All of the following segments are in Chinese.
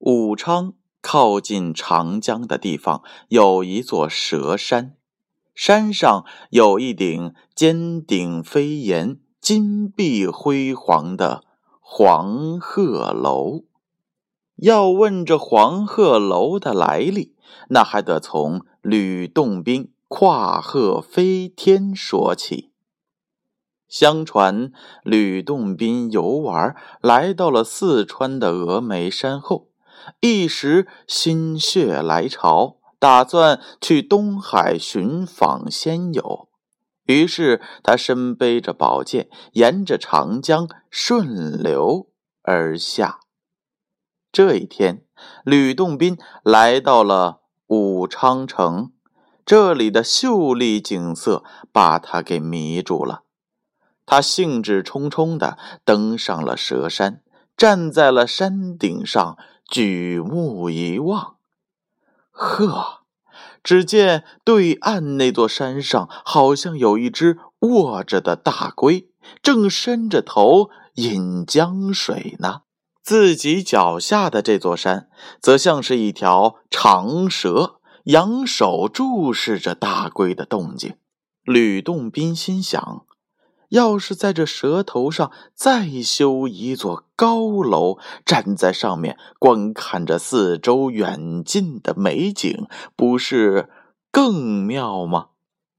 武昌靠近长江的地方有一座蛇山，山上有一顶尖顶飞檐、金碧辉煌的黄鹤楼。要问这黄鹤楼的来历，那还得从吕洞宾跨鹤飞天说起。相传，吕洞宾游玩来到了四川的峨眉山后。一时心血来潮，打算去东海寻访仙友，于是他身背着宝剑，沿着长江顺流而下。这一天，吕洞宾来到了武昌城，这里的秀丽景色把他给迷住了。他兴致冲冲地登上了蛇山，站在了山顶上。举目一望，呵，只见对岸那座山上好像有一只卧着的大龟，正伸着头饮江水呢。自己脚下的这座山，则像是一条长蛇，仰首注视着大龟的动静。吕洞宾心想。要是在这蛇头上再修一座高楼，站在上面观看着四周远近的美景，不是更妙吗？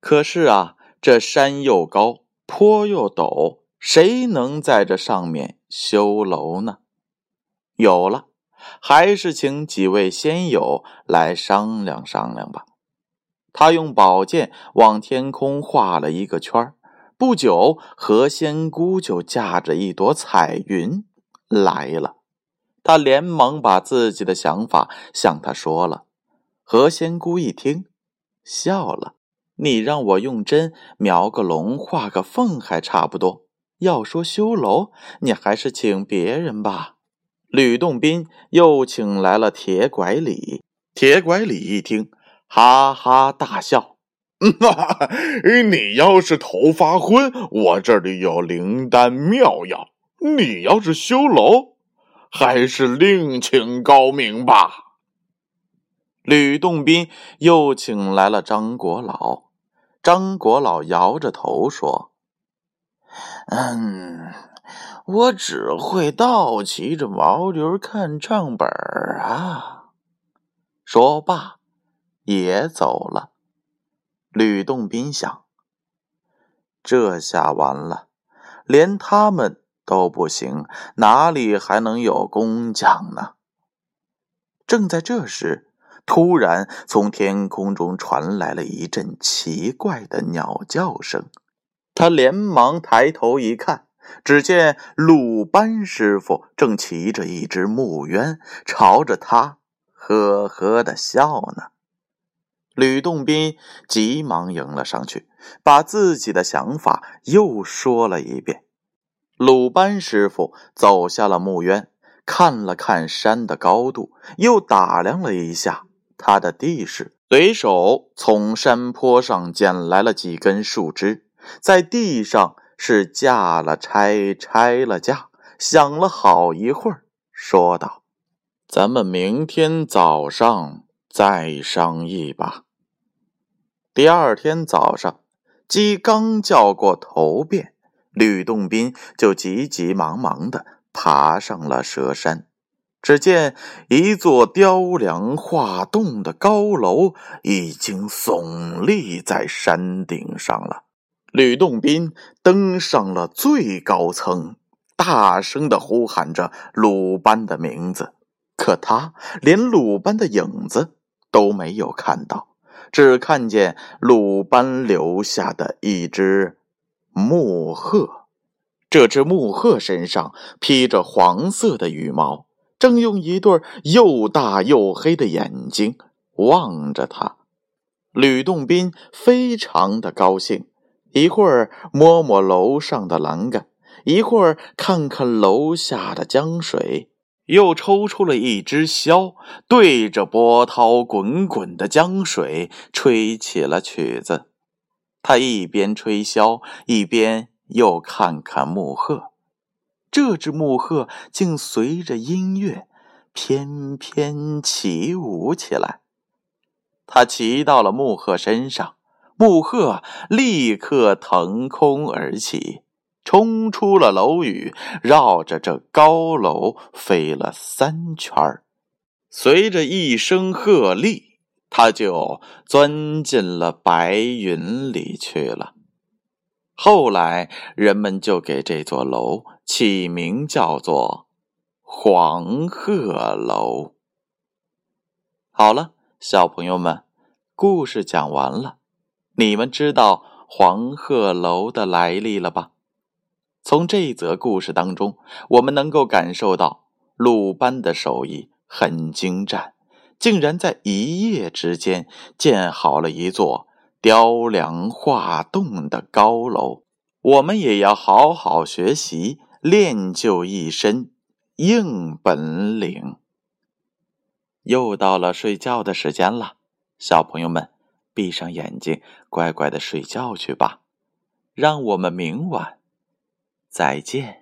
可是啊，这山又高，坡又陡，谁能在这上面修楼呢？有了，还是请几位仙友来商量商量吧。他用宝剑往天空画了一个圈儿。不久，何仙姑就驾着一朵彩云来了。他连忙把自己的想法向他说了。何仙姑一听，笑了：“你让我用针描个龙，画个凤还差不多。要说修楼，你还是请别人吧。”吕洞宾又请来了铁拐李。铁拐李一听，哈哈大笑。哈 哈，你要是头发昏，我这里有灵丹妙药；你要是修楼，还是另请高明吧。吕洞宾又请来了张国老，张国老摇着头说：“嗯，我只会倒骑着毛驴看账本啊。”说罢，也走了。吕洞宾想：这下完了，连他们都不行，哪里还能有工匠呢？正在这时，突然从天空中传来了一阵奇怪的鸟叫声。他连忙抬头一看，只见鲁班师傅正骑着一只木鸢，朝着他呵呵的笑呢。吕洞宾急忙迎了上去，把自己的想法又说了一遍。鲁班师傅走下了墓渊，看了看山的高度，又打量了一下他的地势，随手从山坡上捡来了几根树枝，在地上是架了拆，拆了架，想了好一会儿，说道：“咱们明天早上再商议吧。”第二天早上，鸡刚叫过头遍，吕洞宾就急急忙忙的爬上了蛇山。只见一座雕梁画栋的高楼已经耸立在山顶上了。吕洞宾登上了最高层，大声的呼喊着鲁班的名字，可他连鲁班的影子都没有看到。只看见鲁班留下的一只木鹤，这只木鹤身上披着黄色的羽毛，正用一对又大又黑的眼睛望着他。吕洞宾非常的高兴，一会儿摸摸楼上的栏杆，一会儿看看楼下的江水，又抽出了一支箫，对着波涛滚滚的江水吹起了曲子。他一边吹箫，一边又看看木鹤。这只木鹤竟随着音乐翩翩起舞起来。他骑到了木鹤身上，木鹤立刻腾空而起，冲出了楼宇，绕着这高楼飞了三圈。随着一声鹤唳，他就钻进了白云里去了。后来，人们就给这座楼起名叫做黄鹤楼。好了。小朋友们，故事讲完了，你们知道黄鹤楼的来历了吧？从这则故事当中，我们能够感受到鲁班的手艺很精湛，竟然在一夜之间建好了一座雕梁画栋的高楼。我们也要好好学习，练就一身硬本领。又到了睡觉的时间了，小朋友们，闭上眼睛，乖乖的睡觉去吧。让我们明晚再见。